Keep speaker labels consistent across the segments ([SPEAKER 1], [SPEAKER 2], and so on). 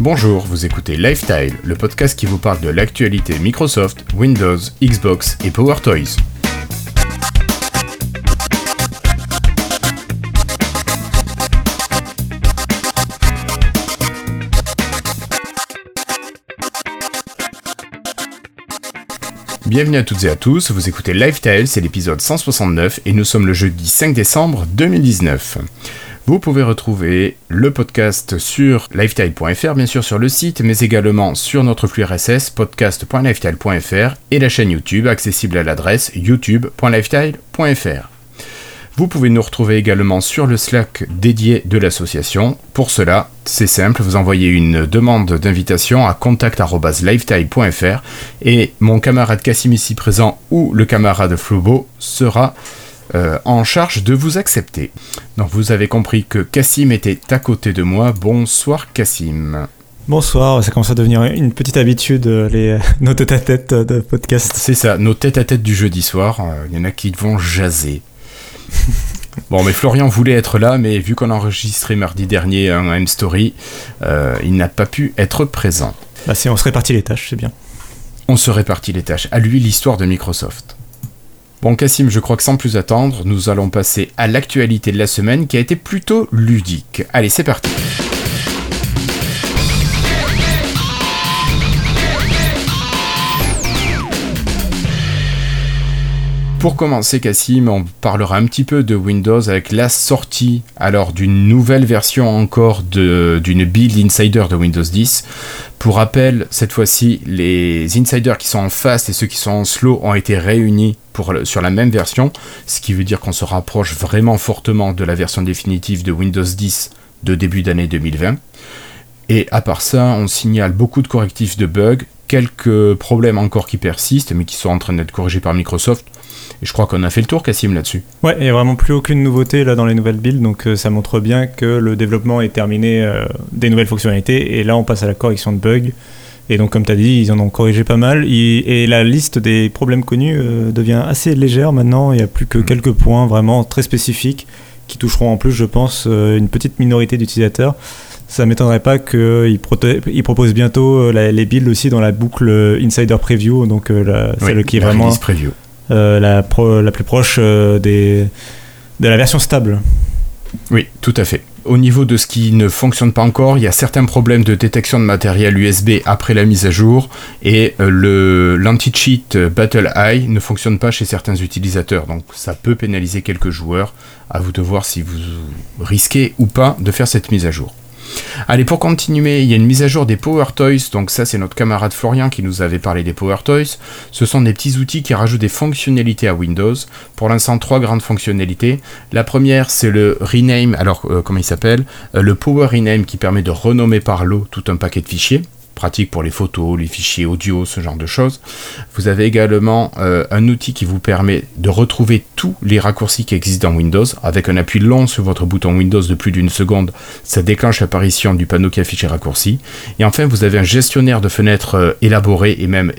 [SPEAKER 1] Bonjour, vous écoutez Lifestyle, le podcast qui vous parle de l'actualité Microsoft, Windows, Xbox et Power Toys. Bienvenue à toutes et à tous, vous écoutez Lifestyle, c'est l'épisode 169 et nous sommes le jeudi 5 décembre 2019. Vous pouvez retrouver le podcast sur lifetile.fr, bien sûr sur le site, mais également sur notre flux RSS podcast.lifetile.fr et la chaîne YouTube accessible à l'adresse youtube.lifetile.fr. Vous pouvez nous retrouver également sur le Slack dédié de l'association. Pour cela, c'est simple, vous envoyez une demande d'invitation à contact.lifetime.fr et mon camarade Cassim ici présent ou le camarade Flobo sera euh, en charge de vous accepter. Donc vous avez compris que Cassim était à côté de moi. Bonsoir Cassim.
[SPEAKER 2] Bonsoir, ça commence à devenir une petite habitude, euh, les, nos têtes à tête de podcast.
[SPEAKER 1] C'est ça, nos têtes à tête du jeudi soir. Euh, il y en a qui vont jaser. Bon, mais Florian voulait être là, mais vu qu'on a enregistré mardi dernier un M-Story, euh, il n'a pas pu être présent.
[SPEAKER 2] Bah, si on se répartit les tâches, c'est bien.
[SPEAKER 1] On se répartit les tâches. À lui, l'histoire de Microsoft. Bon, Cassim, je crois que sans plus attendre, nous allons passer à l'actualité de la semaine qui a été plutôt ludique. Allez, c'est parti. Pour commencer, Cassim, on parlera un petit peu de Windows avec la sortie alors d'une nouvelle version encore d'une build insider de Windows 10. Pour rappel, cette fois-ci, les insiders qui sont en fast et ceux qui sont en slow ont été réunis pour, sur la même version, ce qui veut dire qu'on se rapproche vraiment fortement de la version définitive de Windows 10 de début d'année 2020. Et à part ça, on signale beaucoup de correctifs de bugs, quelques problèmes encore qui persistent, mais qui sont en train d'être corrigés par Microsoft. Et je crois qu'on a fait le tour, Cassim, là-dessus.
[SPEAKER 2] Ouais, il n'y a vraiment plus aucune nouveauté là dans les nouvelles builds, donc euh, ça montre bien que le développement est terminé euh, des nouvelles fonctionnalités, et là on passe à la correction de bugs. Et donc, comme tu as dit, ils en ont corrigé pas mal. et la liste des problèmes connus euh, devient assez légère maintenant. Il n'y a plus que mm. quelques points vraiment très spécifiques qui toucheront en plus, je pense, une petite minorité d'utilisateurs. Ça m'étonnerait pas qu'ils proposent bientôt les builds aussi dans la boucle Insider Preview, donc celle qui est vraiment. Euh, la, la, plus proche euh, des, de la version stable.
[SPEAKER 1] Oui, tout à fait. Au niveau de ce qui ne fonctionne pas encore, il y a certains problèmes de détection de matériel USB après la mise à jour et euh, l'anti-cheat Battle Eye ne fonctionne pas chez certains utilisateurs. Donc ça peut pénaliser quelques joueurs. À vous de voir si vous risquez ou pas de faire cette mise à jour. Allez, pour continuer, il y a une mise à jour des Power Toys. Donc ça, c'est notre camarade Florian qui nous avait parlé des Power Toys. Ce sont des petits outils qui rajoutent des fonctionnalités à Windows. Pour l'instant, trois grandes fonctionnalités. La première, c'est le rename. Alors, euh, comment il s'appelle? Euh, Le Power Rename qui permet de renommer par lot tout un paquet de fichiers pratique pour les photos, les fichiers audio, ce genre de choses. Vous avez également euh, un outil qui vous permet de retrouver tous les raccourcis qui existent dans Windows. Avec un appui long sur votre bouton Windows de plus d'une seconde, ça déclenche l'apparition du panneau qui affiche les raccourcis. Et enfin, vous avez un gestionnaire de fenêtres euh, élaboré et même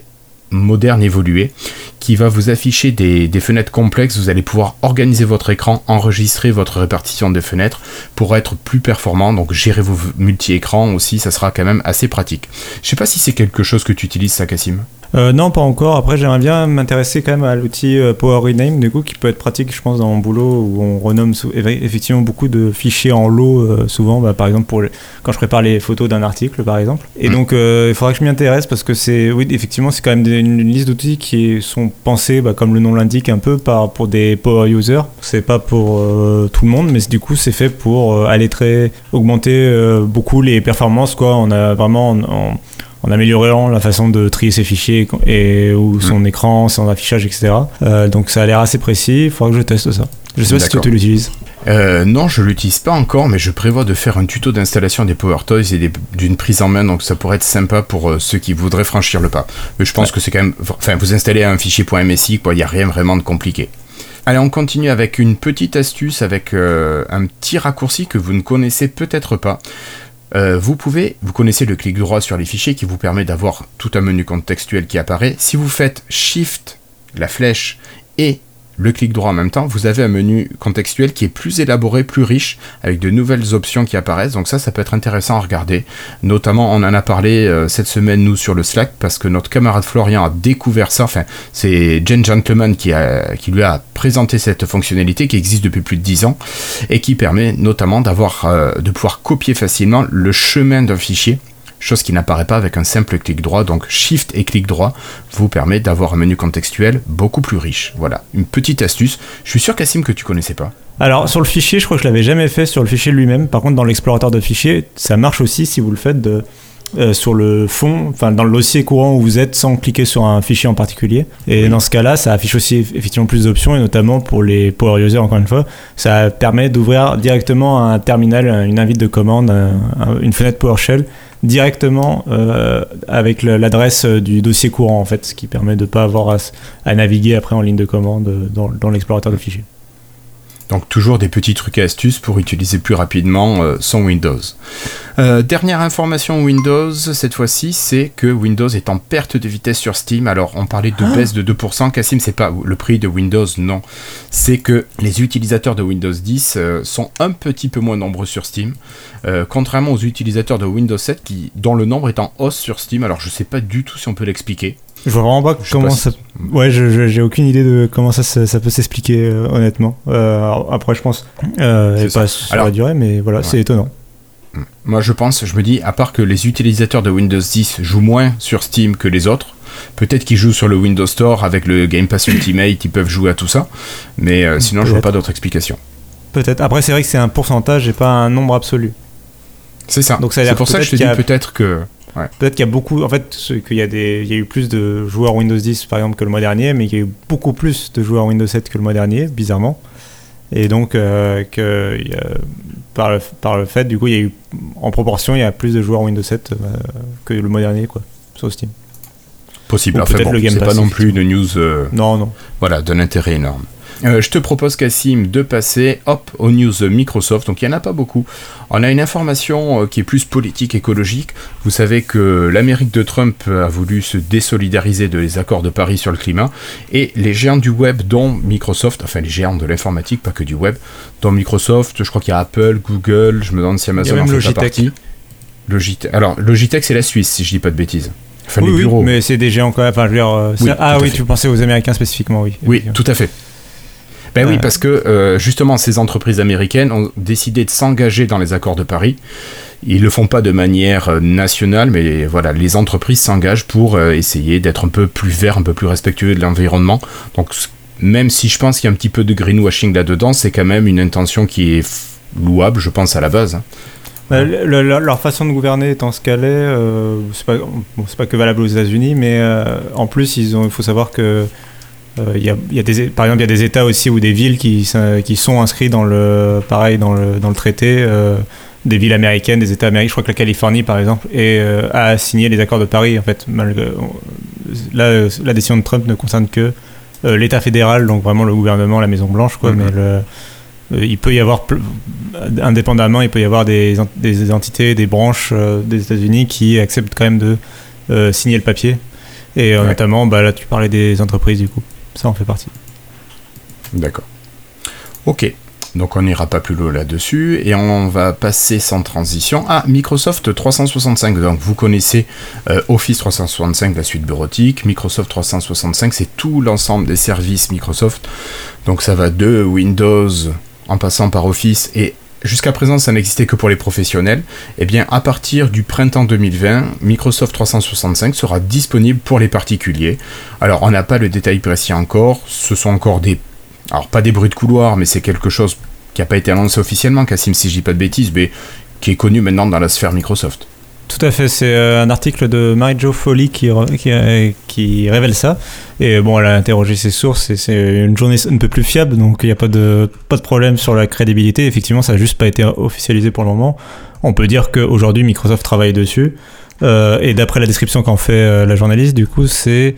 [SPEAKER 1] moderne évolué qui va vous afficher des, fenêtres complexes. Vous allez pouvoir organiser votre écran, enregistrer votre répartition des fenêtres pour être plus performant. Donc gérer vos multi-écrans aussi, ça sera quand même assez pratique. Je sais pas si c'est quelque chose que tu utilises ça.
[SPEAKER 2] Euh, non, pas encore. Après, j'aimerais bien m'intéresser quand même à l'outil euh, Power Rename, du coup, qui peut être pratique, je pense, dans mon boulot où on renomme effectivement beaucoup de fichiers en lot, euh, souvent, bah, par exemple, pour quand je prépare les photos d'un article, par exemple. Et mm. donc, il faudra que je m'y intéresse parce que c'est, oui, effectivement, c'est quand même une, liste d'outils qui sont pensés, bah, comme le nom l'indique, un peu par, pour des power users. C'est pas pour tout le monde, mais du coup, c'est fait pour aller très, augmenter beaucoup les performances, quoi. On a vraiment, en, en améliorant la façon de trier ses fichiers et ou mm. son écran, son affichage, etc. Euh, donc ça a l'air assez précis. Il faudra que je teste ça. Je sais pas si tu l'utilises.
[SPEAKER 1] Euh, non, je l'utilise pas encore, mais je prévois de faire un tuto d'installation des Power Toys et d'une prise en main, donc ça pourrait être sympa pour euh, ceux qui voudraient franchir le pas. Mais je pense que c'est quand même, enfin, vous installez un fichier .msi, quoi, il n'y a rien vraiment de compliqué. Allez, on continue avec une petite astuce, avec un petit raccourci que vous ne connaissez peut-être pas. Euh, vous pouvez, vous connaissez le clic droit sur les fichiers qui vous permet d'avoir tout un menu contextuel qui apparaît. Si vous faites Shift, la flèche, et le clic droit en même temps, vous avez un menu contextuel qui est plus élaboré, plus riche, avec de nouvelles options qui apparaissent. Donc ça, ça peut être intéressant à regarder. Notamment, on en a parlé euh, cette semaine, nous, sur le Slack, parce que notre camarade Florian a découvert ça. Enfin, c'est Jen Gentleman qui, a, qui lui a présenté cette fonctionnalité qui existe depuis plus de 10 ans et qui permet notamment euh, de pouvoir copier facilement le chemin d'un fichier chose qui n'apparaît pas avec un simple clic droit. Donc Shift et clic droit vous permet d'avoir un menu contextuel beaucoup plus riche. Voilà, une petite astuce. Je suis sûr, Cassim, que tu connaissais pas.
[SPEAKER 2] Alors sur le fichier, je crois que je l'avais jamais fait sur le fichier lui-même. Par contre, dans l'explorateur de fichiers, ça marche aussi si vous le faites de, euh, sur le fond, enfin dans le dossier courant où vous êtes sans cliquer sur un fichier en particulier. Et dans ce cas-là, ça affiche aussi effectivement plus d'options et notamment pour les power users encore une fois, ça permet d'ouvrir directement un terminal, une invite de commande, une fenêtre PowerShell directement euh, avec l'adresse du dossier courant en fait, ce qui permet de ne pas avoir à, naviguer après en ligne de commande dans, dans l'explorateur de fichiers.
[SPEAKER 1] Donc toujours des petits trucs et astuces pour utiliser plus rapidement euh, son Windows. Euh, dernière information Windows, cette fois-ci, c'est que Windows est en perte de vitesse sur Steam. Alors on parlait de ah. baisse de 2%, Cassim, c'est pas le prix de Windows, non. C'est que les utilisateurs de Windows 10 euh, sont un petit peu moins nombreux sur Steam, contrairement aux utilisateurs de Windows 7 qui, dont le nombre est en hausse sur Steam. Alors je sais pas du tout si on peut l'expliquer.
[SPEAKER 2] Je vois vraiment pas comment ça. Ouais, j'ai aucune idée de comment ça, ça, peut s'expliquer, euh, honnêtement. Euh, après, je pense. Euh, pas sur la durée, mais voilà, c'est étonnant.
[SPEAKER 1] Hmm. Moi, je pense, je me dis, à part que les utilisateurs de Windows 10 jouent moins sur Steam que les autres, peut-être qu'ils jouent sur le Windows Store avec le Game Pass Ultimate, ils peuvent jouer à tout ça, mais sinon, je vois pas d'autre explication.
[SPEAKER 2] Peut-être. Après, c'est vrai que c'est un pourcentage et pas un nombre absolu.
[SPEAKER 1] C'est ça. Donc, c'est pour ça que je te dis peut-être que.
[SPEAKER 2] Peut-être qu'il y a beaucoup, en fait, qu'il y, a des, il y a eu plus de joueurs Windows 10 par exemple que le mois dernier, mais il y a eu beaucoup plus de joueurs Windows 7 que le mois dernier, bizarrement. Et donc, euh, que, par, le, par le fait, du coup, il y a eu, en proportion, il y a plus de joueurs Windows 7 euh, que le mois dernier, quoi, sur Steam.
[SPEAKER 1] Possible. Enfin, bon, c'est pas non plus une news. Euh,
[SPEAKER 2] non, non.
[SPEAKER 1] Voilà, d'un intérêt énorme. Euh, je te propose, Cassim, de passer hop, aux news Microsoft. Donc il n'y en a pas beaucoup. On a une information euh, qui est plus politique, écologique. Vous savez que l'Amérique de Trump a voulu se désolidariser de les accords de Paris sur le climat. Et les géants du web, dont Microsoft, enfin les géants de l'informatique, pas que du web, dont Microsoft, je crois qu'il y a Apple, Google, je me demande si Amazon en fait Logitech. pas partie. Logitech. Alors, Logitech, c'est la Suisse, si je dis pas de bêtises.
[SPEAKER 2] Enfin, les bureaux. mais c'est des géants quand même. Enfin, je veux dire, euh, ah oui, tu pensais aux Américains spécifiquement, oui.
[SPEAKER 1] Oui, tout à fait. Ben oui, parce que euh, justement, ces entreprises américaines ont décidé de s'engager dans les accords de Paris. Ils le font pas de manière euh, nationale, mais voilà, les entreprises s'engagent pour euh, essayer d'être un peu plus vert, un peu plus respectueux de l'environnement. Donc, même si je pense qu'il y a un petit peu de greenwashing là-dedans, c'est quand même une intention qui est louable, je pense, à la base. Hein.
[SPEAKER 2] Bah, leur façon de gouverner étant ce qu'elle est, c'est pas, pas, que valable aux États-Unis, mais en plus, il faut savoir que euh, il y, a, des, par exemple, il y a des États aussi ou des villes qui, qui sont inscrits dans le, pareil, dans le, dans le traité euh, des villes américaines, des États américains. Je crois que la Californie, par exemple, est, euh, a signé les accords de Paris. En fait, malgré, là, la décision de Trump ne concerne que l'État fédéral, donc vraiment le gouvernement, la Maison Blanche, quoi. Mais mm-hmm. le, il peut y avoir, indépendamment, il peut y avoir des, des entités, des branches des États-Unis qui acceptent quand même de signer le papier. Et notamment, bah, là, tu parlais des entreprises, du coup. Ça en fait partie.
[SPEAKER 1] D'accord. Ok. Donc on n'ira pas plus loin là-dessus et on va passer sans transition à Microsoft 365. Donc vous connaissez euh, Office 365, la suite bureautique. Microsoft 365, c'est tout l'ensemble des services Microsoft. Donc ça va de Windows en passant par Office et jusqu'à présent ça n'existait que pour les professionnels, et eh bien à partir du printemps 2020, Microsoft 365 sera disponible pour les particuliers. Alors on n'a pas le détail précis encore, ce sont encore des... Alors pas des bruits de couloir, mais c'est quelque chose qui n'a pas été annoncé officiellement, Cassim si je dis pas de bêtises, mais qui est connu maintenant dans la sphère Microsoft.
[SPEAKER 2] Tout à fait, c'est euh, un article de Mary-Jo Foley qui, qui, euh, qui, révèle ça. Et bon, elle a interrogé ses sources et c'est une journée un peu plus fiable, donc il n'y a pas de, pas de problème sur la crédibilité. Effectivement, ça n'a juste pas été officialisé pour le moment. On peut dire qu'aujourd'hui, Microsoft travaille dessus. Euh, et d'après la description qu'en fait la journaliste, du coup, c'est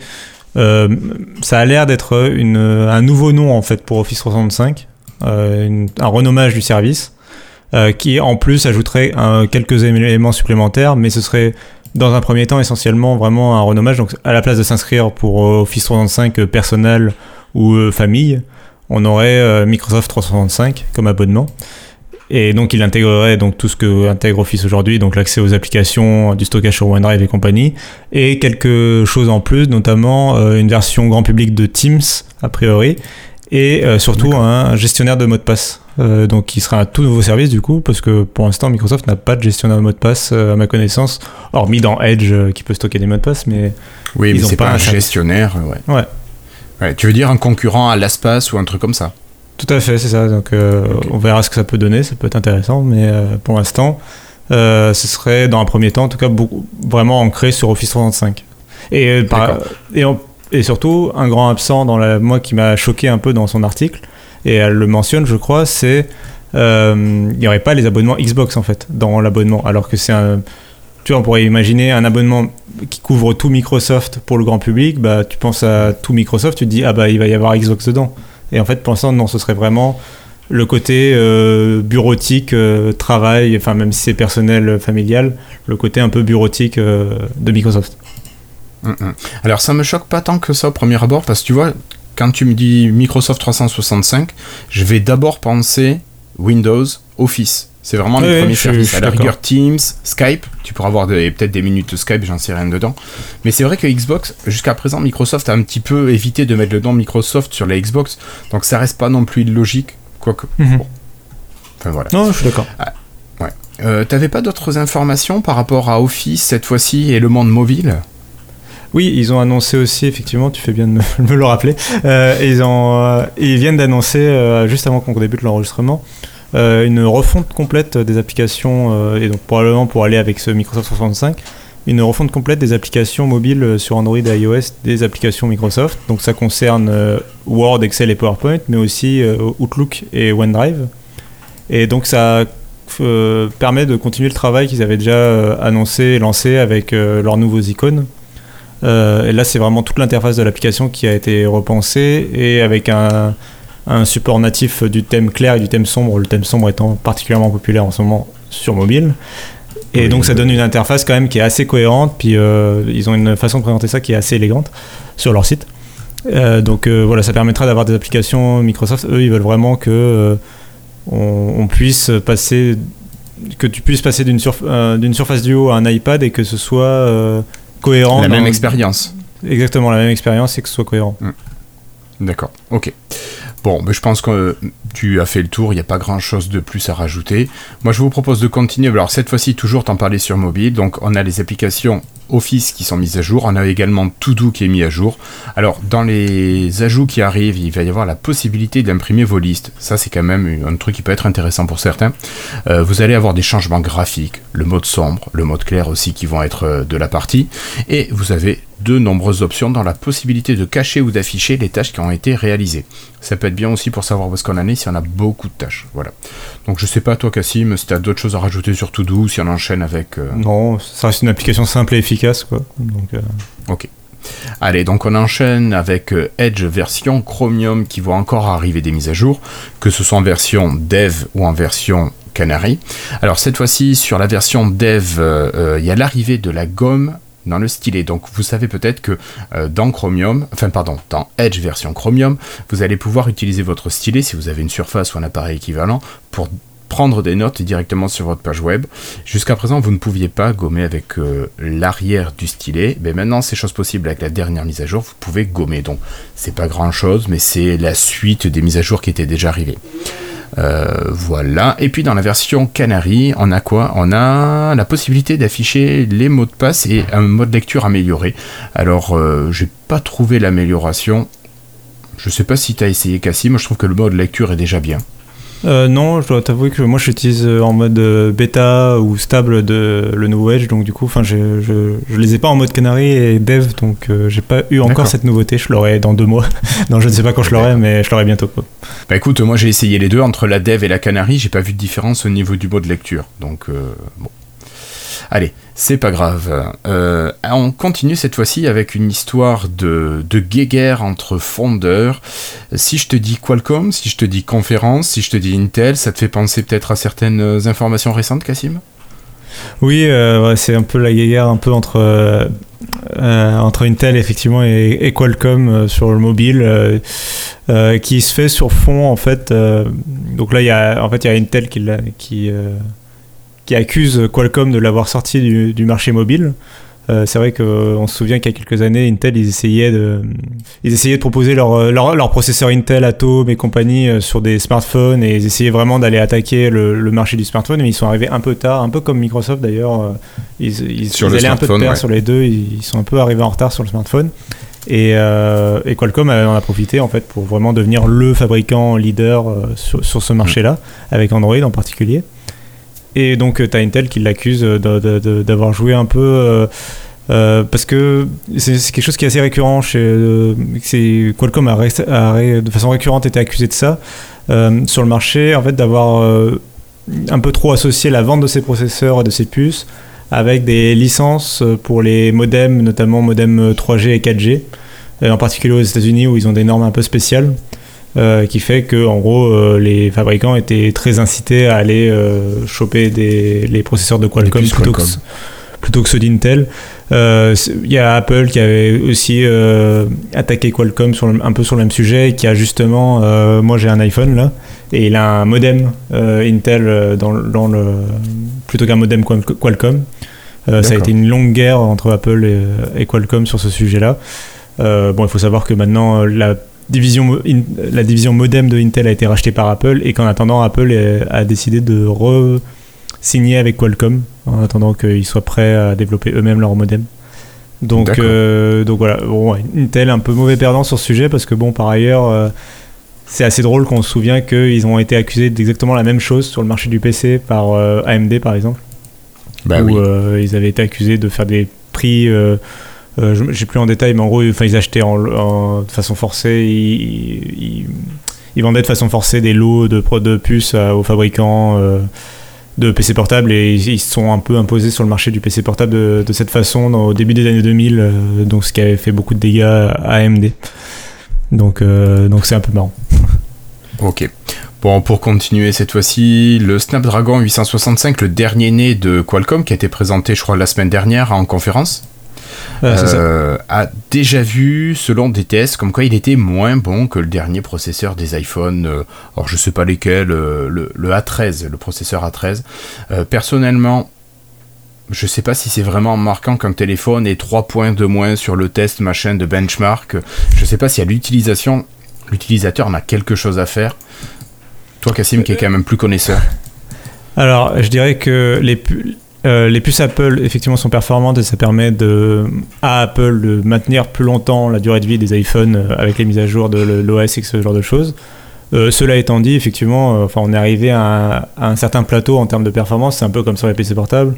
[SPEAKER 2] ça a l'air d'être un nouveau nom en fait pour Office 365, un renommage du service. Euh, qui en plus ajouterait quelques éléments supplémentaires, mais ce serait dans un premier temps essentiellement vraiment un renommage. Donc à la place de s'inscrire pour euh, Office 365 euh, personnel ou famille, on aurait Microsoft 365 comme abonnement. Et donc, il intégrerait donc tout ce que intègre Office aujourd'hui, donc l'accès aux applications, du stockage sur OneDrive et compagnie, et quelque chose en plus, notamment une version grand public de Teams, a priori, et surtout un gestionnaire de mots de passe. Euh, donc qui sera un tout nouveau service du coup, parce que pour l'instant Microsoft n'a pas de gestionnaire de mot de passe euh, à ma connaissance, hormis dans Edge euh, qui peut stocker des mots de passe, mais
[SPEAKER 1] oui,
[SPEAKER 2] ils
[SPEAKER 1] mais c'est pas, un gestionnaire, ouais.
[SPEAKER 2] ouais.
[SPEAKER 1] ouais. Tu veux dire un concurrent à LastPass ou un truc comme ça?
[SPEAKER 2] Tout à fait, c'est ça. Donc on verra ce que ça peut donner, ça peut être intéressant, mais pour l'instant, ce serait dans un premier temps, en tout cas, beaucoup, vraiment ancré sur Office 365. Et, et, et surtout, un grand absent dans la, moi qui m'a choqué un peu dans son article, et elle le mentionne, je crois, c'est euh, n'y aurait pas les abonnements Xbox en fait dans l'abonnement, alors que c'est un tu vois, on pourrait imaginer un abonnement qui couvre tout Microsoft pour le grand public, bah, tu penses à tout Microsoft, tu te dis, ah bah il va y avoir Xbox dedans. Et en fait, pour l'instant, non, ce serait vraiment le côté euh, bureautique, euh, travail, enfin même si c'est personnel, familial, le côté un peu bureautique de Microsoft.
[SPEAKER 1] Hum, hum. Alors ça me choque pas tant que ça au premier abord, parce que tu vois, quand tu me dis Microsoft 365, je vais d'abord penser Windows, Office. C'est vraiment les premiers services. à la rigueur, Teams, Skype. Tu pourras avoir peut-être des minutes de Skype, j'en sais rien dedans. Mais c'est vrai que Xbox, jusqu'à présent, Microsoft a un petit peu évité de mettre le nom Microsoft sur la Xbox. Donc ça reste pas non plus illogique. Quoique. Mhm. Enfin voilà.
[SPEAKER 2] Non, je suis d'accord.
[SPEAKER 1] Ah, ouais. Euh, T'avais pas d'autres informations par rapport à Office cette fois-ci et le monde mobile?
[SPEAKER 2] Oui, ils ont annoncé aussi, effectivement, tu fais bien de me, le rappeler, euh, euh, ils viennent d'annoncer, euh, juste avant qu'on débute l'enregistrement, une refonte complète des applications, et donc probablement pour aller avec ce Microsoft 365, une refonte complète des applications mobiles sur Android et iOS des applications Microsoft. Donc ça concerne Word, Excel et PowerPoint, mais aussi Outlook et OneDrive. Et donc ça permet de continuer le travail qu'ils avaient déjà annoncé et lancé avec leurs nouveaux icônes. Euh, et là, c'est vraiment toute l'interface de l'application qui a été repensée et avec un, support natif du thème clair et du thème sombre, le thème sombre étant particulièrement populaire en ce moment sur mobile. Et donc ça donne une interface quand même qui est assez cohérente, puis euh, ils ont une façon de présenter ça qui est assez élégante sur leur site. Euh, donc voilà, ça permettra d'avoir des applications Microsoft. Eux, ils veulent vraiment que on, puisse passer, que tu puisses passer d'une surface duo à un iPad et que ce soit cohérent.
[SPEAKER 1] La même expérience.
[SPEAKER 2] Exactement, la même expérience et que ce soit cohérent. Hmm.
[SPEAKER 1] D'accord, ok. Bon, mais je pense que tu as fait le tour, il n'y a pas grand chose de plus à rajouter. Moi, je vous propose de continuer. Alors, cette fois-ci, toujours t'en parler sur mobile. Donc, on a les applications Office qui sont mises à jour. On a également Todo qui est mis à jour. Alors, dans les ajouts qui arrivent, il va y avoir la possibilité d'imprimer vos listes. Ça, c'est quand même un truc qui peut être intéressant pour certains. Euh, vous allez avoir des changements graphiques, le mode sombre, le mode clair aussi qui vont être euh, de la partie. Et vous avez de nombreuses options dans la possibilité de cacher ou d'afficher les tâches qui ont été réalisées. Ça peut être bien aussi pour savoir où est-ce qu'on en est si on a beaucoup de tâches. Voilà. Donc je sais pas toi Cassim, si tu as d'autres choses à rajouter sur Todo, si on enchaîne avec... Euh,
[SPEAKER 2] non, ça reste une application simple et efficace. Quoi. Donc, euh,
[SPEAKER 1] Ok. Allez, donc on enchaîne avec euh, Edge version Chromium qui va encore arriver des mises à jour, que ce soit en version dev ou en version Canary. Alors cette fois-ci, sur la version dev, il y a l'arrivée de la gomme dans le stylet. Donc vous savez peut-être que euh, dans Chromium, enfin pardon, dans Edge version Chromium, vous allez pouvoir utiliser votre stylet si vous avez une surface ou un appareil équivalent pour prendre des notes directement sur votre page web. Jusqu'à présent, vous ne pouviez pas gommer avec euh, l'arrière du stylet, mais maintenant c'est chose possible avec la dernière mise à jour, vous pouvez gommer. Donc c'est pas grand chose, mais c'est la suite des mises à jour qui étaient déjà arrivées. Euh, voilà. Et puis dans la version Canary, on a quoi? On a la possibilité d'afficher les mots de passe et un mode lecture amélioré. Alors, euh, j'ai pas trouvé l'amélioration. Je sais pas si tu as essayé Cassim, moi je trouve que le mode lecture est déjà bien.
[SPEAKER 2] Euh, non, je dois t'avouer que moi j'utilise euh, en mode euh, bêta ou stable de le nouveau Edge, donc du coup, enfin, je, je, les ai pas en mode Canary et Dev, donc j'ai pas eu encore cette nouveauté. Je l'aurai dans deux mois. non, je ne sais pas quand je l'aurai, mais je l'aurai bientôt.
[SPEAKER 1] Bah écoute, moi j'ai essayé les deux entre la Dev et la Canary, j'ai pas vu de différence au niveau du mode lecture, donc bon. Allez, c'est pas grave. Euh, on continue cette fois-ci avec une histoire de, guéguerre entre fondeurs. Si je te dis Qualcomm, si je te dis conférence, si je te dis Intel, ça te fait penser peut-être à certaines informations récentes, Cassim?
[SPEAKER 2] Oui, euh, c'est un peu la guéguerre un peu entre, euh, entre Intel effectivement et, Qualcomm sur le mobile. qui se fait sur fond en fait. donc là, il y a en fait il y a Intel qui qui accuse Qualcomm de l'avoir sorti du, du marché mobile. Euh, c'est vrai qu'on se souvient qu'il y a quelques années, Intel, ils essayaient de, ils essayaient de proposer leur, euh, leur, leur processeur Intel, Atom et compagnie euh, sur des smartphones et ils essayaient vraiment d'aller attaquer le, le marché du smartphone, mais ils sont arrivés un peu tard, un peu comme Microsoft d'ailleurs. Ils, ils,
[SPEAKER 1] Sur
[SPEAKER 2] ils allaient un peu de
[SPEAKER 1] smartphone,
[SPEAKER 2] pair
[SPEAKER 1] ouais.
[SPEAKER 2] sur les deux, ils, ils sont un peu arrivés en retard sur le smartphone. Et, euh, et Qualcomm en a profité en fait pour vraiment devenir le fabricant leader sur, sur ce marché-là, avec Android en particulier. Et donc tu as Intel qui l'accuse de- d'avoir joué un peu euh, euh, parce que c'est quelque chose qui est assez récurrent chez euh, Qualcomm a, de façon récurrente été accusé de ça euh, sur le marché en fait d'avoir euh, un peu trop associé la vente de ses processeurs et de ses puces avec des licences pour les modems notamment modems 3G et 4G euh, en particulier aux États-Unis où ils ont des normes un peu spéciales euh, qui fait que en gros euh, les fabricants étaient très incités à aller euh, choper des, les processeurs de Qualcomm plutôt,
[SPEAKER 1] Qualcomm.
[SPEAKER 2] Que, plutôt que ceux d'Intel. Il y a Apple qui avait aussi attaqué Qualcomm sur le- un peu sur le même sujet et qui a justement, moi j'ai un iPhone là et il a un modem Intel dans, le- dans le plutôt qu'un modem Qual- Qualcomm. Ça a été une longue guerre entre Apple et, et Qualcomm sur ce sujet-là. Bon, il faut savoir que maintenant la division, mo- in- la division modem de Intel a été rachetée par Apple et qu'en attendant, Apple a décidé de re-signer avec Qualcomm en attendant qu'ils soient prêts à développer eux-mêmes leur modem. Donc, euh, donc voilà, bon, Intel un peu mauvais perdant sur ce sujet parce que bon, par ailleurs, euh, c'est assez drôle qu'on se souvient qu'ils ont été accusés d'exactement la même chose sur le marché du PC par euh, AMD par exemple
[SPEAKER 1] Bah
[SPEAKER 2] où
[SPEAKER 1] oui.
[SPEAKER 2] ils avaient été accusés de faire des prix. Euh, j'ai plus en détail, mais en gros, ils achetaient en, en- de façon forcée. Ils, ils- vendaient de façon forcée des lots de, de puces aux fabricants euh, de PC portables et ils, se sont un peu imposés sur le marché du PC portable de, de cette façon au début des années 2000, euh, donc ce qui avait fait beaucoup de dégâts à AMD. Donc, donc c'est un peu marrant.
[SPEAKER 1] Ok. Bon, pour continuer cette fois-ci, le Snapdragon 865, le dernier né de Qualcomm, qui a été présenté, je crois, la semaine dernière en conférence,
[SPEAKER 2] Euh,
[SPEAKER 1] a déjà vu, selon des tests, comme quoi il était moins bon que le dernier processeur des iPhones. euh, alors, je sais pas lesquels, euh, le, le A13, le processeur A13. Euh, personnellement, je sais pas si c'est vraiment marquant qu'un téléphone ait 3 points de moins sur le test machin de benchmark. Je sais pas si à l'utilisation, l'utilisateur en a quelque chose à faire. Toi, Cassim, qui est quand même plus connaisseur.
[SPEAKER 2] Alors, je dirais que les, euh, les puces Apple, effectivement, sont performantes et ça permet à Apple de maintenir plus longtemps la durée de vie des iPhones euh, avec les mises à jour de l'OS et ce genre de choses. Euh, cela étant dit, effectivement, on est arrivé à un, à un certain plateau en termes de performance. C'est un peu comme sur les PC portables,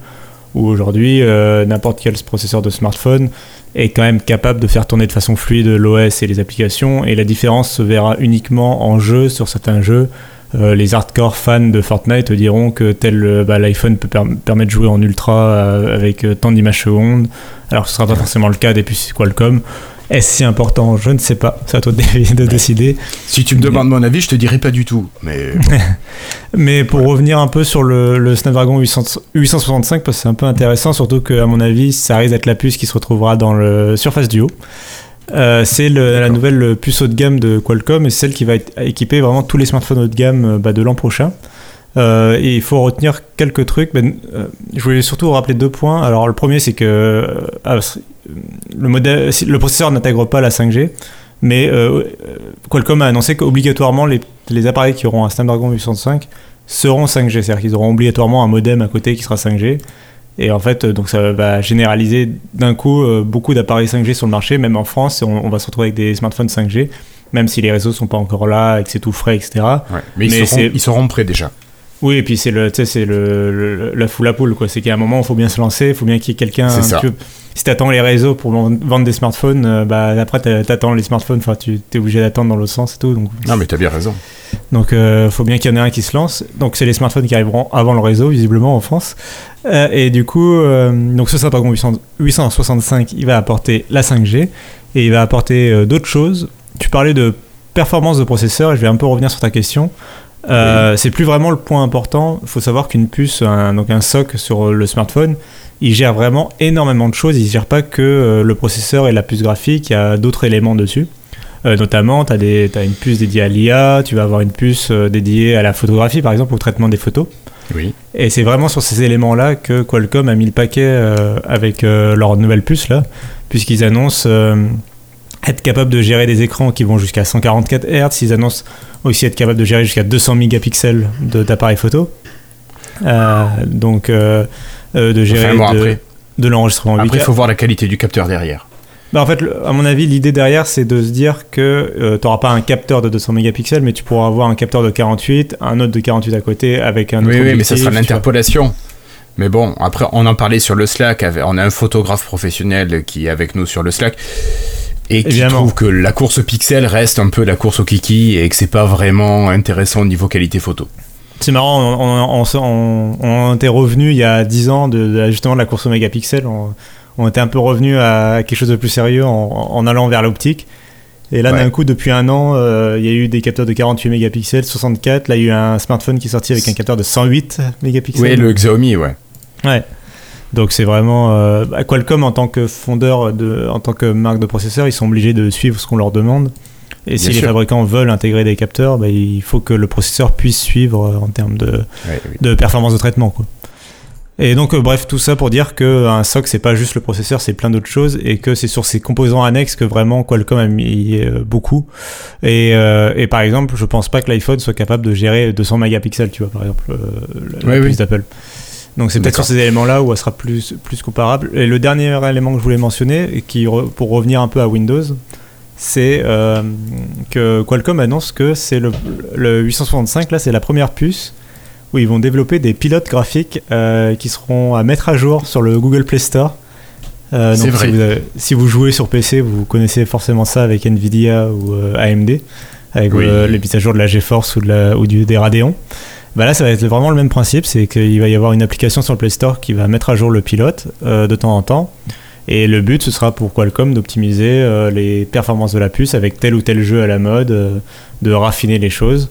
[SPEAKER 2] où aujourd'hui, n'importe quel processeur de smartphone est quand même capable de faire tourner de façon fluide l'OS et les applications. Et la différence se verra uniquement en jeu, sur certains jeux. Euh, les hardcore fans de Fortnite te diront que tel euh, bah, l'iPhone peut per- permettre de jouer en ultra euh, avec tant d'images secondes, alors que ce sera pas forcément le cas des puces Qualcomm. Est-ce si important? Je ne sais pas. C'est à toi de, dé- de décider.
[SPEAKER 1] Si tu me demandes mon avis, je te dirai pas du tout. Mais
[SPEAKER 2] Mais pour revenir un peu sur le, le Snapdragon 800 865, parce que c'est un peu intéressant, surtout qu'à mon avis, ça risque d'être la puce qui se retrouvera dans le Surface Duo. Euh, c'est la nouvelle puce haut de gamme de Qualcomm et c'est celle qui va être- équiper vraiment tous les smartphones haut de gamme euh, bah, de l'an prochain. Euh, et il faut retenir quelques trucs. Ben, euh, je voulais surtout vous rappeler deux points. Alors le premier, c'est que ah, le, modèle, si- le processeur n'intègre pas la 5G, mais Qualcomm a annoncé qu'obligatoirement les, les appareils qui auront un Snapdragon 865 seront 5G, c'est-à-dire qu'ils auront obligatoirement un modem à côté qui sera 5G. Et en fait, donc ça va généraliser d'un coup euh, beaucoup d'appareils 5G sur le marché, même en France, on, on va se retrouver avec des smartphones 5G, même si les réseaux sont pas encore là et que c'est tout frais, etc.
[SPEAKER 1] Ouais, mais, ils,
[SPEAKER 2] Mais
[SPEAKER 1] seront, ils seront prêts déjà.
[SPEAKER 2] Oui, et puis c'est le, tu sais, c'est le, le- la foule à poule, quoi. C'est qu'à un moment, il faut bien se lancer, il faut bien qu'il y ait quelqu'un. Tu veux- Si t'attends les réseaux pour vendre des smartphones, euh, bah après t'a- t'attends les smartphones, enfin tu es obligé d'attendre dans l'autre sens et tout. Donc,
[SPEAKER 1] Non, mais t'as bien raison.
[SPEAKER 2] donc euh, faut bien qu'il y en ait un qui se lance. Donc c'est les smartphones qui arriveront avant le réseau, visiblement en France. Euh, et du coup, euh, donc ce Snapdragon 800 865, il va apporter la 5G et il va apporter euh, d'autres choses. Tu parlais de performance de processeur et je vais un peu revenir sur ta question. Euh, C'est plus vraiment le point important. Il faut savoir qu'une puce, un, donc un SOC sur le smartphone, il gère vraiment énormément de choses. Il ne gère pas que euh, le processeur et la puce graphique, il y a d'autres éléments dessus. notamment, tu as, une puce dédiée à l'IA, tu vas avoir une puce dédiée à la photographie, par exemple, au traitement des photos.
[SPEAKER 1] Oui.
[SPEAKER 2] Et c'est vraiment sur ces éléments-là que Qualcomm a mis le paquet avec leur nouvelle puce, là, puisqu'ils annoncent être capable de gérer des écrans qui vont jusqu'à 144 Hz. Ils annoncent aussi être capable de gérer jusqu'à 200 mégapixels d'appareil photo. Euh, donc, euh, euh, de gérer de, l'enregistrement
[SPEAKER 1] Après, il faut voir la qualité du capteur derrière.
[SPEAKER 2] Bah en fait, à mon avis, l'idée derrière, c'est de se dire que tu n'auras pas un capteur de 200 mégapixels, mais tu pourras avoir un capteur de 48, un autre de 48 à côté avec un
[SPEAKER 1] autre. Oui, oui mais ça sera l'interpolation. Mais bon, après, on en parlait sur le Slack. On a un photographe professionnel qui est avec nous sur le Slack et qui trouve que la course pixel reste un peu la course au kiki et que c'est pas vraiment intéressant au niveau qualité photo.
[SPEAKER 2] C'est marrant, on, on, était revenu il y a 10 ans de, justement de la course au mégapixel. On, était un peu revenu à quelque chose de plus sérieux en, allant vers l'optique. Et là, d'un coup, depuis un an, euh, il y a eu des capteurs de 48 mégapixels, 64. Là, il y a eu un smartphone qui est sorti avec un capteur de 108 mégapixels.
[SPEAKER 1] Oui, le Xiaomi, ouais.
[SPEAKER 2] Ouais. Donc c'est vraiment euh, Qualcomm en tant que fondeur de, en tant que marque de processeurs, ils sont obligés de suivre ce qu'on leur demande. Et si les fabricants veulent intégrer des capteurs, bah, il faut que le processeur puisse suivre euh, en termes de, de performance de traitement. Quoi. Et donc, euh, bref, tout ça pour dire qu'un SOC, c'est pas juste le processeur, c'est plein d'autres choses, et que c'est sur ces composants annexes que vraiment Qualcomm a mis beaucoup. Et, et, par exemple, je pense pas que l'iPhone soit capable de gérer 200 mégapixels, tu vois, par exemple, la, puce d'Apple. Donc c'est peut-être sur ces éléments-là où elle sera plus, plus comparable. Et le dernier élément que je voulais mentionner, qui, pour revenir un peu à Windows, c'est euh, que Qualcomm annonce que c'est le, 865, là c'est la première puce où ils vont développer des pilotes graphiques euh, qui seront à mettre à jour sur le Google Play Store.
[SPEAKER 1] Euh, donc
[SPEAKER 2] si, vous si vous, jouez sur PC, vous connaissez forcément ça avec Nvidia ou AMD, avec les mises à jour de la GeForce ou, de la, ou du, des Radeon. Bah là, ça va être vraiment le même principe, c'est qu'il va y avoir une application sur le Play Store qui va mettre à jour le pilote euh, de temps en temps. Et le but, ce sera pour Qualcomm d'optimiser euh, les performances de la puce avec tel ou tel jeu à la mode, euh, de raffiner les choses.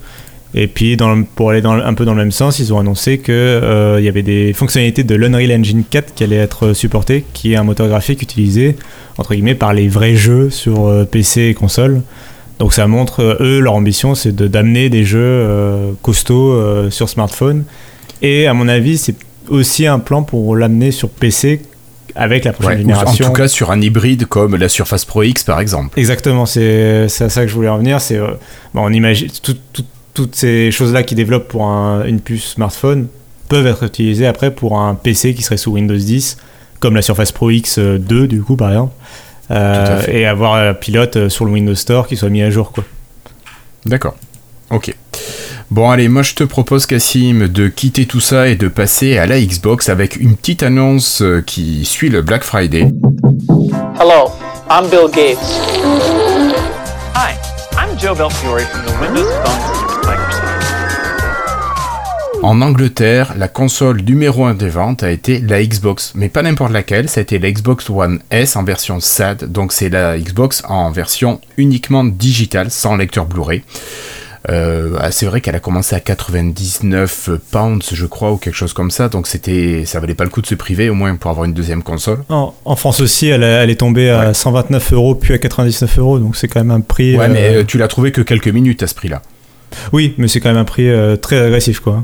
[SPEAKER 2] Et puis, dans, pour aller dans, un peu dans le même sens, ils ont annoncé qu'il y avait des fonctionnalités de l'Unreal Engine 4 qui allaient être supportées, qui est un moteur graphique utilisé, entre guillemets, par les vrais jeux sur PC et console. Donc ça montre, euh, eux, leur ambition, c'est de d'amener des jeux euh, costauds euh, sur smartphone. Et à mon avis, c'est aussi un plan pour l'amener sur PC avec la prochaine génération.
[SPEAKER 1] En tout cas, sur un hybride comme la Surface Pro X, par exemple.
[SPEAKER 2] Exactement, c'est à ça que je voulais revenir. C'est, bon, on imagine toutes ces choses-là qui développent pour une puce smartphone peuvent être utilisées après pour un PC qui serait sous Windows 10, comme la Surface Pro X 2, du coup, par exemple. Euh, et avoir un pilote euh, sur le Windows Store qui soit mis à jour. quoi.
[SPEAKER 1] D'accord. Ok. Bon allez, moi je te propose Cassim de quitter tout ça et de passer à la Xbox avec une petite annonce euh, qui suit le Black Friday.
[SPEAKER 3] Hello, I'm Bill Gates. Hi, I'm Joe Belfiore from the Windows Phone
[SPEAKER 1] en Angleterre, la console numéro 1 des ventes a été la Xbox, mais pas n'importe laquelle, ça a été la Xbox One S en version SAD, donc c'est la Xbox en version uniquement digitale, sans lecteur Blu-ray. Euh, ah, c'est vrai qu'elle a commencé à 99 pounds, je crois, ou quelque chose comme ça. Donc c'était, ça valait pas le coup de se priver, au moins pour avoir une deuxième console.
[SPEAKER 2] En, France aussi, elle, est tombée à 129 euros, puis à 99 euros. Donc c'est quand même un prix.
[SPEAKER 1] Ouais, mais euh, euh, tu l'as trouvé que quelques minutes à ce prix-là.
[SPEAKER 2] Oui, mais c'est quand même un prix très agressif, quoi.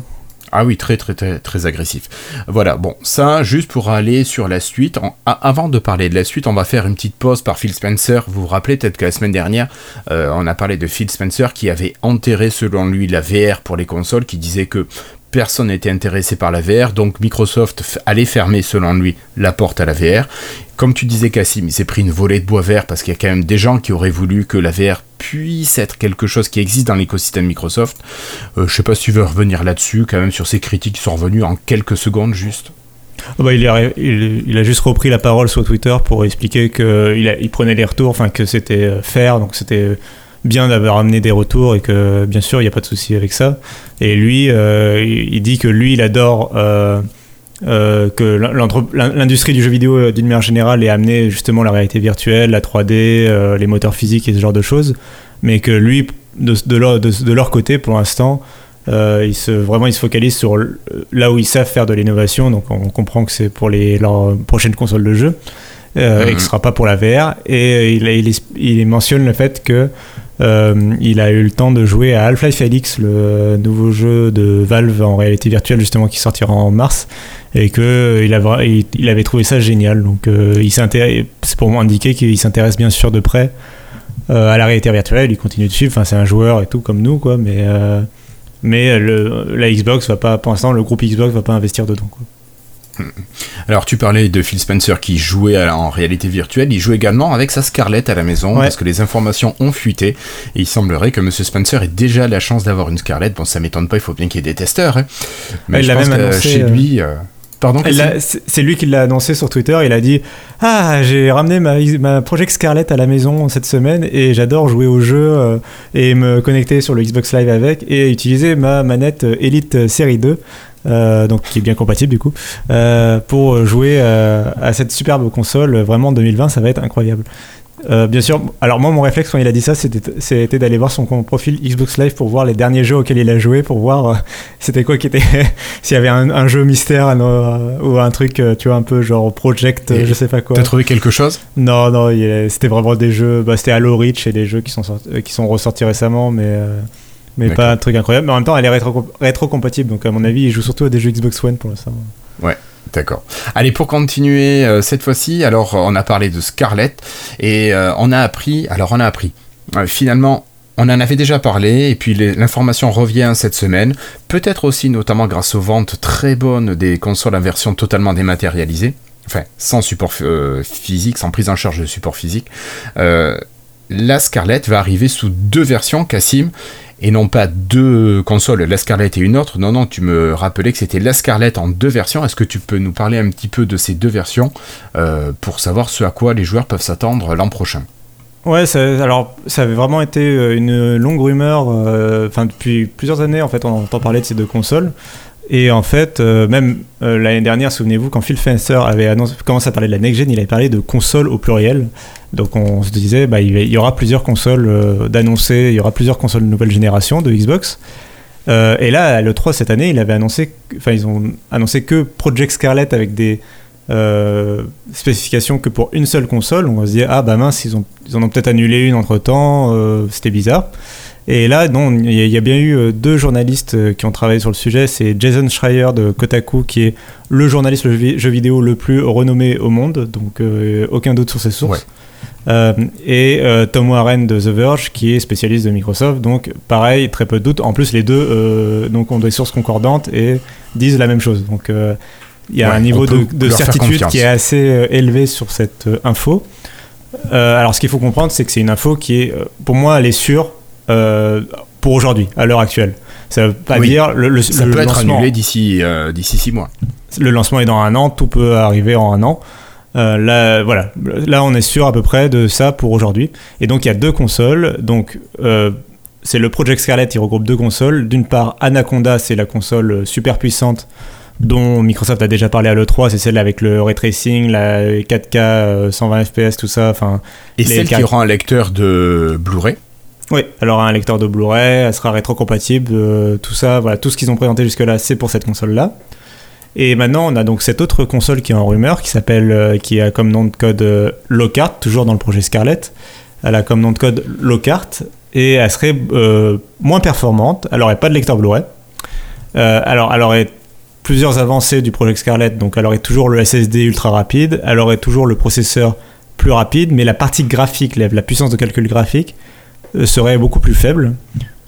[SPEAKER 1] Ah oui, très très très très agressif. Voilà, bon, ça juste pour aller sur la suite. avant de parler de la suite, on va faire une petite pause par Phil Spencer. Vous vous rappelez peut-être que la semaine dernière, euh, on a parlé de Phil Spencer qui avait enterré selon lui la VR pour les consoles, qui disait que personne n'était intéressé par la VR, donc Microsoft allait fermer selon lui la porte à la VR. Comme tu disais Cassim, il s'est pris une volée de bois vert parce qu'il y a quand même des gens qui auraient voulu que la VR puisse être quelque chose qui existe dans l'écosystème Microsoft. Euh, je sais pas si tu veux revenir là-dessus, quand même sur ces critiques qui sont revenues en quelques secondes juste.
[SPEAKER 2] Ah bah, il, a, juste repris la parole sur Twitter pour expliquer qu'il il prenait les retours, enfin que c'était euh, faire, donc c'était bien d'avoir amené des retours et que bien sûr il n'y a pas de souci avec ça. Et lui, euh, il dit que lui, il adore euh, euh, que l'industrie du jeu vidéo d'une manière générale ait amené justement la réalité virtuelle, la 3D, les moteurs physiques et ce genre de choses, mais que lui, de, de, leur, de, leur, côté, pour l'instant, ils se, vraiment ils se focalisent sur là où ils savent faire de l'innovation, donc on comprend que c'est pour les, leurs prochaines consoles de jeu. et que ce sera pas pour la VR. Et il, il, il mentionne le fait que il a eu le temps de jouer à Half-Life Alyx, le nouveau jeu de Valve en réalité virtuelle justement qui sortira en mars, et que il avait, trouvé ça génial. Donc s'intéresse, c'est pour moi indiquer qu'il s'intéresse bien sûr de près à la réalité virtuelle. Il continue de suivre. Enfin, c'est un joueur et tout comme nous, quoi. Mais la Xbox va pas, pour l'instant, le groupe Xbox va pas investir dedans.
[SPEAKER 1] Alors tu parlais de Phil Spencer qui jouait en réalité virtuelle, il joue également avec sa Scarlett à la maison parce que les informations ont fuité et il semblerait que Monsieur Spencer ait déjà la chance d'avoir une Scarlett. Bon ça m'étonne pas, il faut bien qu'il y ait des testeurs. Hein. Mais je pense que chez euh, lui... Euh,
[SPEAKER 2] Pardon C'est lui qui l'a annoncé sur Twitter. Il a dit Ah, j'ai ramené ma, ma, Project Scarlett à la maison cette semaine et j'adore jouer au jeu euh, et me connecter sur le Xbox Live avec et utiliser ma manette Elite Série 2. Euh, donc qui est bien compatible du coup, euh, pour jouer à cette superbe console. Vraiment 2020, ça va être incroyable. Euh, bien sûr, alors moi mon réflexe quand il a dit ça c'était d'aller voir son profil Xbox Live pour voir les derniers jeux auxquels il a joué, pour voir euh, c'était quoi qui était, s'il y avait un, jeu mystère ou un truc, euh, tu vois, un peu genre Project, je sais pas quoi.
[SPEAKER 1] T'as trouvé quelque chose?
[SPEAKER 2] Non, non, c'était vraiment des jeux, bah, c'était Halo Reach et des jeux qui sont, qui sont ressortis récemment, mais, mais pas un truc incroyable. Mais en même temps, elle est rétro-compatible, donc à mon avis, il joue surtout à des jeux Xbox One pour l'instant.
[SPEAKER 1] Ouais. D'accord. Allez, pour continuer euh, cette fois-ci, alors on a parlé de Scarlett et euh, on a appris, alors on a appris, euh, finalement, on en avait déjà parlé et puis l'information revient cette semaine, peut-être aussi notamment grâce aux ventes très bonnes des consoles en version totalement dématérialisée, enfin sans support physique, sans prise en charge de support physique. la Scarlett va arriver sous deux versions, Cassim, et non pas deux consoles, la Scarlett et une autre. Non, non, tu me rappelais que c'était la Scarlett en deux versions. Est-ce que tu peux nous parler un petit peu de ces deux versions euh, pour savoir ce à quoi les joueurs peuvent s'attendre l'an prochain?
[SPEAKER 2] Ouais, ça, alors ça avait vraiment été euh, une longue rumeur, euh, enfin depuis plusieurs années en fait, on entend parler de ces deux consoles. Et en fait, même l'année dernière, souvenez-vous, quand Phil Spencer avait commencé à parler de la next gen, il avait parlé de consoles au pluriel. Donc on se disait, bah, il y aura plusieurs consoles euh, d'annoncer, il y aura plusieurs consoles de nouvelle génération de Xbox. Euh, et là, à l'E3 cette année, il avait annoncé, enfin ils ont annoncé que Project Scarlett avec des euh, spécifications que pour une seule console. On se dire, ah bah mince, ils, ils en ont peut-être annulé une entre temps, c'était bizarre. Et là, non, il y, a bien eu deux journalistes qui ont travaillé sur le sujet. C'est Jason Schreier de Kotaku, qui est le journaliste de jeu vidéo le plus renommé au monde, donc aucun doute sur ses sources. Euh, et euh, Tom Warren de The Verge qui est spécialiste de Microsoft. Donc pareil très peu de doute. En plus les deux euh, donc ont des sources concordantes et disent la même chose. Donc il y a un niveau de, certitude qui est assez élevé sur cette info. Alors ce qu'il faut comprendre c'est que c'est une info qui est pour moi elle est sûre pour aujourd'hui à l'heure actuelle ça veut pas dire le,
[SPEAKER 1] ça peut être annulé d'ici d'ici six mois
[SPEAKER 2] le lancement est dans un an tout peut arriver en un an euh, là, voilà, là on est sûr à peu près de ça pour aujourd'hui. Et donc il y a deux consoles. Donc euh, c'est le Project Scarlett, il regroupe deux consoles. D'une part, Anaconda, c'est la console super puissante dont Microsoft a déjà parlé à l'E3, c'est celle avec le ray tracing, la 4K, 120 FPS, tout ça. Enfin,
[SPEAKER 1] et celle qui aura un lecteur de Blu-ray
[SPEAKER 2] oui, elle aura un lecteur de Blu-ray, elle sera rétrocompatible, euh, tout ça, voilà, tout ce qu'ils ont présenté jusque-là, c'est pour cette console-là. Et maintenant, on a donc cette autre console qui est en rumeur, qui s'appelle, euh, qui a comme nom de code euh, toujours dans le projet Scarlett. Elle a comme nom de code Lockhart et elle serait euh, moins performante. Elle n'aurait pas de lecteur Blu-ray. alors, elle aurait plusieurs avancées du projet Scarlett. Donc, elle aurait toujours le SSD ultra rapide. Elle aurait toujours le processeur plus rapide, mais la partie graphique, la puissance de calcul graphique, serait beaucoup plus faible.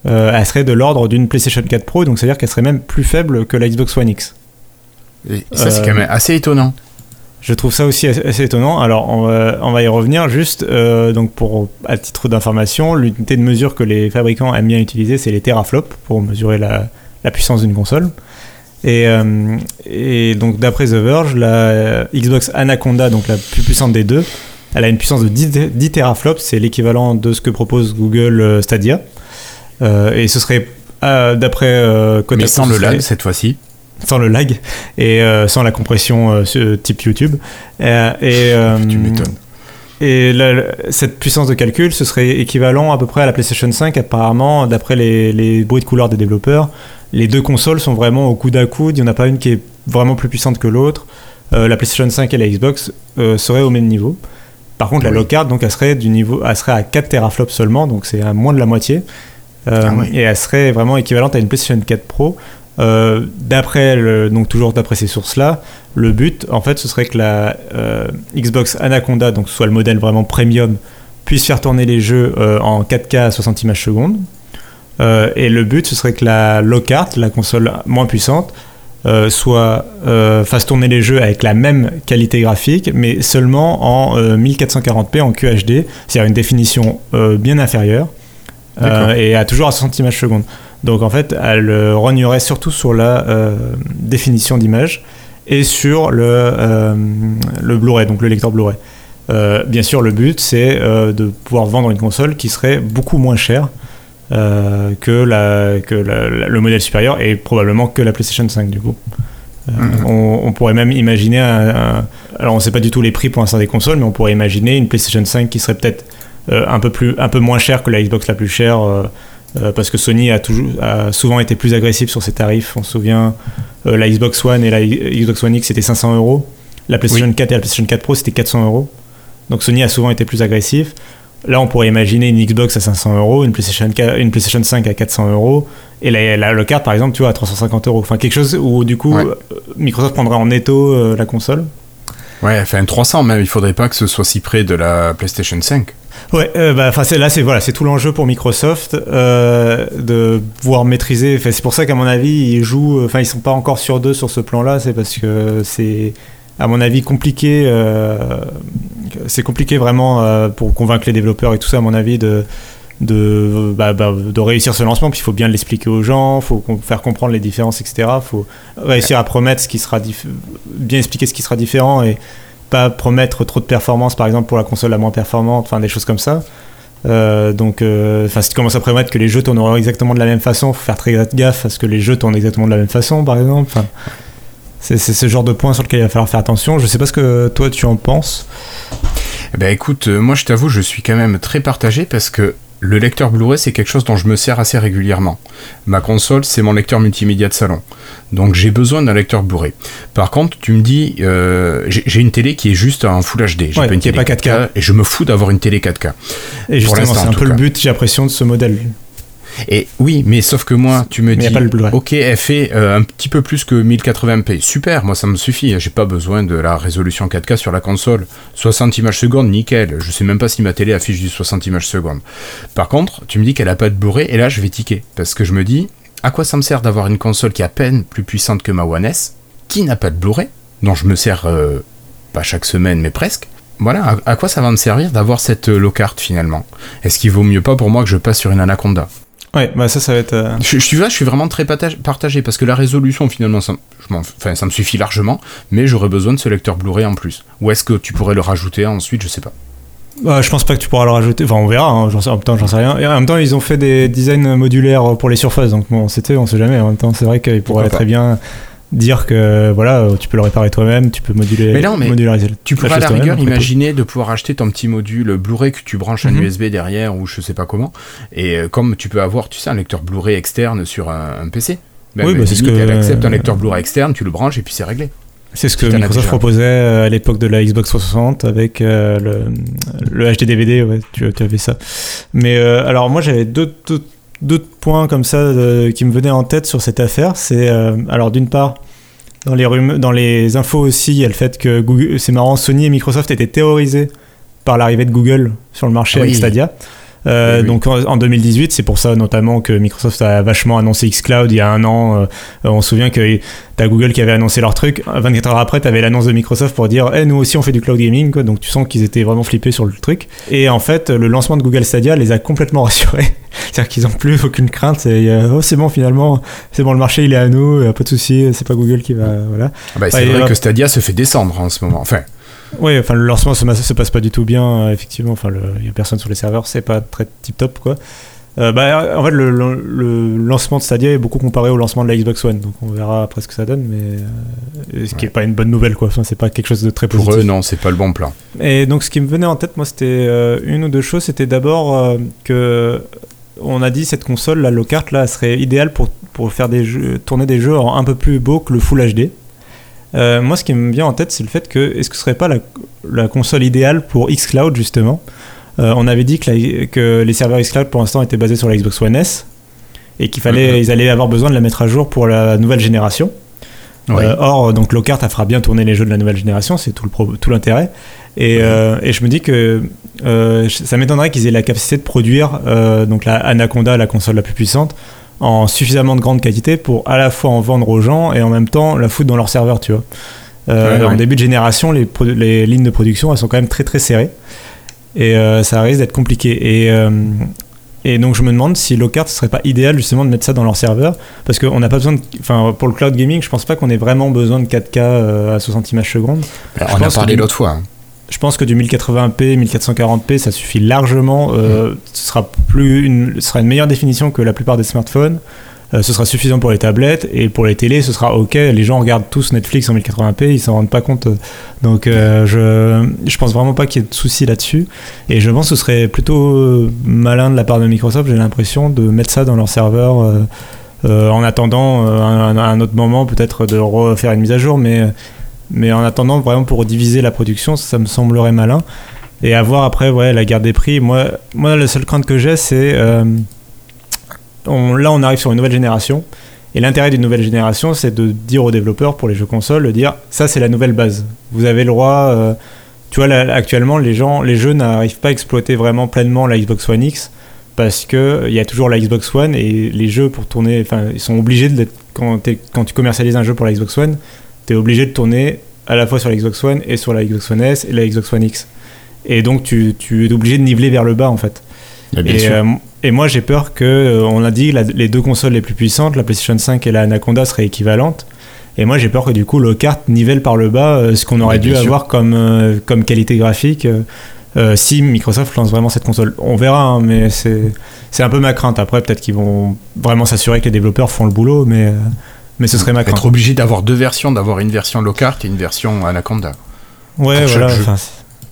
[SPEAKER 2] elle serait de l'ordre d'une PlayStation 4 Pro, donc c'est-à-dire qu'elle serait même plus faible que la Xbox One X.
[SPEAKER 1] Et ça, c'est quand même assez étonnant.
[SPEAKER 2] Je trouve ça aussi assez étonnant. Alors, on va, y revenir. Juste, euh, donc pour à titre d'information, l'unité de mesure que les fabricants aiment bien utiliser, c'est les teraflops pour mesurer la, puissance d'une console. Et, euh, et donc, d'après The Verge, la Xbox Anaconda, donc la plus puissante des deux, elle a une puissance de 10, teraflops. C'est l'équivalent de ce que propose Google euh, Stadia. et ce serait, d'après
[SPEAKER 1] Kotaku, Mais sans le lag cette fois-ci
[SPEAKER 2] sans le lag et euh, sans la compression euh, type YouTube.
[SPEAKER 1] Euh, et, tu m'étonnes.
[SPEAKER 2] Et cette puissance de calcul, ce serait équivalent à peu près à la PlayStation 5, apparemment, d'après les, bruits de couleur des développeurs. Les deux consoles sont vraiment au coude à coude, il n'y en a pas une qui est vraiment plus puissante que l'autre. la PlayStation 5 et la Xbox seraient au même niveau. Par contre, la
[SPEAKER 1] Oui.
[SPEAKER 2] low card, donc, elle serait, du niveau, elle serait à 4 teraflops seulement, donc c'est à moins de la moitié. Euh,
[SPEAKER 1] Ah oui.
[SPEAKER 2] Et elle serait vraiment équivalente à une PlayStation 4 Pro. Euh, d'après le- donc toujours d'après ces sources-là, le but, en fait, ce serait que la euh, Xbox Anaconda, donc soit le modèle vraiment premium, puisse faire tourner les jeux euh, en 4K à 60 images secondes. Et le but, ce serait que la low card, la console moins puissante, euh, soit euh, fasse tourner les jeux avec la même qualité graphique, mais seulement en euh, 1440p en QHD, c'est-à-dire une définition euh, bien inférieure, euh, et à toujours à 60 images secondes. Donc en fait, elle euh, rognerait surtout sur la euh, définition d'image et sur le, euh, le Blu-ray, donc le lecteur Blu-ray. Euh, bien sûr, le but, c'est euh, de pouvoir vendre une console qui serait beaucoup moins chère euh, que, la, que la- la- le modèle supérieur et probablement que la PlayStation 5 du coup. Euh,
[SPEAKER 1] Mhm.
[SPEAKER 2] on, on pourrait même imaginer un, un- alors on sait pas du tout les prix pour l'instant des consoles, mais on pourrait imaginer une PlayStation 5 qui serait peut-être euh, un peu plus un peu moins chère que la Xbox la plus chère parce que Sony a toujours a souvent été plus agressif sur ses tarifs. On se souvient la Xbox One et la Xbox One X c'était 500 euros, la PlayStation 4 et la PlayStation 4 Pro c'était 400 euros. Donc Sony a souvent été plus agressif. Là, on pourrait imaginer une Xbox à 500 euros, une PlayStation, 4 une PlayStation 5 à 400 euros, et la, la, le carte, par exemple, tu vois, à 350 euros. Enfin, quelque chose où, du coup,
[SPEAKER 1] Ouais.
[SPEAKER 2] euh, Microsoft prendrait en étau euh, la console.
[SPEAKER 1] Ouais, enfin 300 même, il faudrait pas que ce soit si près de la PlayStation 5.
[SPEAKER 2] Ouais, euh, bah, là, c'est voilà, c'est tout l'enjeu pour Microsoft euh, de pouvoir maîtriser. C'est pour ça qu'à mon avis, ils jouent. Enfin, ils sont pas encore sur deux sur ce plan-là. C'est parce que c'est, à mon avis, compliqué. euh, c'est compliqué vraiment euh, pour convaincre les développeurs et tout ça, à mon avis, de de, bah, bah, de réussir ce lancement. Puis il faut bien l'expliquer aux gens, il faut faire comprendre les différences, etc. Il faut réussir à promettre ce qui sera bien expliquer ce qui sera différent et pas promettre trop de performance, par exemple pour la console la moins performante, enfin des choses comme ça. Euh, donc, euh, si tu commences à promettre que les jeux tourneront exactement de la même façon, faut faire très gaffe à ce que les jeux tournent exactement de la même façon, par exemple. C'est ce genre de point sur lequel il va falloir faire attention. Je sais pas ce que toi tu en penses.
[SPEAKER 1] Ben écoute, euh, moi je t'avoue, je suis quand même très partagé parce que le lecteur Blu-ray c'est quelque chose dont je me sers assez régulièrement. Ma console c'est mon lecteur multimédia de salon, donc j'ai besoin d'un lecteur Blu-ray. Par contre, tu me dis, euh, j'ai une télé qui est juste en Full HD, j'ai
[SPEAKER 2] Ouais,
[SPEAKER 1] pas une télé
[SPEAKER 2] pas 4K.
[SPEAKER 1] et je me fous d'avoir une télé 4K.
[SPEAKER 2] Et justement, c'est un peu le but, j'ai l'impression, de ce modèle.
[SPEAKER 1] Et oui, mais sauf que moi, tu me
[SPEAKER 2] Mais
[SPEAKER 1] dis,
[SPEAKER 2] pas le Blu-ray.
[SPEAKER 1] ok, elle fait euh, un petit peu plus que 1080p. Super, moi ça me suffit. J'ai pas besoin de la résolution 4K sur la console. 60 images secondes, nickel. Je sais même pas si ma télé affiche du 60 images secondes. Par contre, tu me dis qu'elle a pas de Blu-ray, et là je vais tiquer. Parce que je me dis, à quoi ça me sert d'avoir une console qui est à peine plus puissante que ma One S, qui n'a pas de Blu-ray, dont je me sers euh, pas chaque semaine, mais presque. Voilà, à, quoi ça va me servir d'avoir cette euh, low carte finalement? Est-ce qu'il vaut mieux pas pour moi que je passe sur une Anaconda?
[SPEAKER 2] Ouais, bah ça, ça va être. euh,
[SPEAKER 1] je, je là, je suis vraiment très partagé parce que la résolution finalement, ça, je m'en- enfin, ça me suffit largement, mais j'aurais besoin de ce lecteur Blu-ray en plus. Ou est-ce que tu pourrais le rajouter ensuite, je sais pas.
[SPEAKER 2] Bah, je pense pas que tu pourras le rajouter. Enfin, on verra. hein, j'en sais- en même temps, j'en sais rien. Et en même temps, ils ont fait des designs modulaires pour les surfaces. Donc, bon, c'était, on sait jamais. En même temps, c'est vrai qu'ils pourraient très bien dire que voilà, tu peux le réparer toi-même, tu peux moduler,
[SPEAKER 1] Mais non, mais
[SPEAKER 2] modulariser.
[SPEAKER 1] Tu
[SPEAKER 2] la
[SPEAKER 1] pourrais à la rigueur imaginer de pouvoir acheter ton petit module Blu-ray que tu branches un
[SPEAKER 2] Mhm.
[SPEAKER 1] USB derrière ou je sais pas comment, et euh, comme tu peux avoir, tu sais, un lecteur Blu-ray externe sur un, un PC. Même
[SPEAKER 2] Oui, bah, c'est ce que-
[SPEAKER 1] elle accepte un lecteur Bluray externe, tu le branches et puis c'est réglé.
[SPEAKER 2] C'est ce que Microsoft proposait euh, à l'époque de la Xbox 360 avec euh, le, le HD DVD, ouais, tu, tu avais ça. Mais euh, alors moi j'avais deux, deux, deux points comme ça euh, qui me venaient en tête sur cette affaire. C'est euh, alors d'une part dans les rumeurs, dans les infos aussi, il y a le fait que Google, c'est marrant, Sony et Microsoft étaient terrorisés par l'arrivée de Google sur le marché avec. Stadia. Euh,
[SPEAKER 1] Oui.
[SPEAKER 2] Donc en, en 2018, c'est pour ça notamment que Microsoft a vachement annoncé xCloud il y a un an. Euh, on se souvient que t'as Google qui avait annoncé leur truc. 24 heures après, t'avais l'annonce de Microsoft pour dire, eh, nous aussi on fait du cloud gaming. Quoi. Donc tu sens qu'ils étaient vraiment flippés sur le truc. Et en fait, le lancement de Google Stadia les a complètement rassurés. C'est-à-dire qu'ils ont plus aucune crainte. Euh, oh, c'est bon finalement, c'est bon le marché il est à nous, pas de souci, c'est pas Google qui va, voilà.
[SPEAKER 1] Ah bah, c'est vrai que Stadia se fait descendre en ce moment. Enfin,
[SPEAKER 2] Oui, enfin le lancement se, se passe pas du tout bien, euh, effectivement. Enfin, il y a personne sur les serveurs, c'est pas très tip top quoi. Euh, bah, en fait, le, le- le lancement de Stadia est beaucoup comparé au lancement de la Xbox One, donc on verra après ce que ça donne, mais euh, ce qui est
[SPEAKER 1] Ouais.
[SPEAKER 2] pas une bonne nouvelle quoi. Enfin, c'est pas quelque chose de très
[SPEAKER 1] pour
[SPEAKER 2] positif.
[SPEAKER 1] eux, non, c'est pas le bon plan.
[SPEAKER 2] Et donc, ce qui me venait en tête, moi, c'était une ou deux choses. C'était d'abord que on a dit cette console, la low carte, là, elle serait idéale pour, pour faire des jeux, tourner des jeux en un peu plus beau que le Full HD. Euh, moi, ce qui me vient en tête, c'est le fait que est-ce que ce serait pas la, la console idéale pour xCloud justement? Euh, On avait dit que, la- que les serveurs xCloud pour l'instant étaient basés sur la Xbox One S et qu'il fallait,
[SPEAKER 1] Mhm.
[SPEAKER 2] ils allaient avoir besoin de la mettre à jour pour la nouvelle génération. Euh, or, donc Lockhart elle fera bien tourner les jeux de la nouvelle génération, c'est tout le pro- tout l'intérêt. Et, euh, et je me dis que euh, ça m'étonnerait qu'ils aient la capacité de produire donc la Anaconda, la console la plus puissante, en suffisamment de grande qualité pour à la fois en vendre aux gens et en même temps la foutre dans leur serveur, tu vois. Euh,
[SPEAKER 1] Ouais,
[SPEAKER 2] En début de génération, les, les lignes de production elles sont quand même très très serrées et euh, ça risque d'être compliqué. Et, euh, et donc je me demande si Lockhart ce serait pas idéal justement de mettre ça dans leur serveur parce qu'on n'a pas besoin de. Enfin, pour le cloud gaming, je pense pas qu'on ait vraiment besoin de 4K euh, à 60 images secondes.
[SPEAKER 1] On a parlé l'autre fois.
[SPEAKER 2] Je pense que du 1080p, 1440p, ça suffit largement. Euh, Ce sera plus une, ce sera une meilleure définition que la plupart des smartphones. Euh, ce sera suffisant pour les tablettes et pour les télés, ce sera ok. Les gens regardent tous Netflix en 1080p, ils s'en rendent pas compte. Donc, euh, je, je pense vraiment pas qu'il y ait de soucis là-dessus. Et je pense que ce serait plutôt malin de la part de Microsoft, j'ai l'impression, de mettre ça dans leur serveur. euh, en attendant euh, un, un autre moment, peut-être de refaire une mise à jour, mais mais en attendant, vraiment pour diviser la production, ça me semblerait malin. Et à voir après, la guerre des prix. Moi, moi la seule crainte que j'ai, c'est. euh, là, on arrive sur une nouvelle génération. Et l'intérêt d'une nouvelle génération, c'est de dire aux développeurs pour les jeux consoles, de dire ça, c'est la nouvelle base. Vous avez le droit. euh, tu vois, actuellement, les, gens, les jeux n'arrivent pas à exploiter vraiment pleinement la Xbox One X parce qu'il y a toujours la Xbox One et les jeux pour tourner. Enfin, ils sont obligés de. quand tu commercialises un jeu pour la Xbox One, tu es obligé de tourner à la fois sur la Xbox One et sur la Xbox One S et la Xbox One X. Et donc tu, tu es obligé de niveler vers le bas en fait.
[SPEAKER 1] Ah,
[SPEAKER 2] et, euh, et moi j'ai peur que, euh, on a dit, la- les deux consoles les plus puissantes, la PlayStation 5 et la Anaconda seraient équivalentes. Et moi j'ai peur que du coup le kart nivelle par le bas euh, ce qu'on aurait
[SPEAKER 1] Ouais,
[SPEAKER 2] dû
[SPEAKER 1] sûr.
[SPEAKER 2] avoir comme, euh, comme qualité graphique euh, si Microsoft lance vraiment cette console. On verra, hein, mais c'est un peu ma crainte. Après peut-être qu'ils vont vraiment s'assurer que les développeurs font le boulot, mais, mais ce serait ma crainte.
[SPEAKER 1] Être obligé d'avoir deux versions, d'avoir une version Lockhart et une version Anaconda.
[SPEAKER 2] Ouais,
[SPEAKER 1] pour chaque
[SPEAKER 2] voilà. enfin,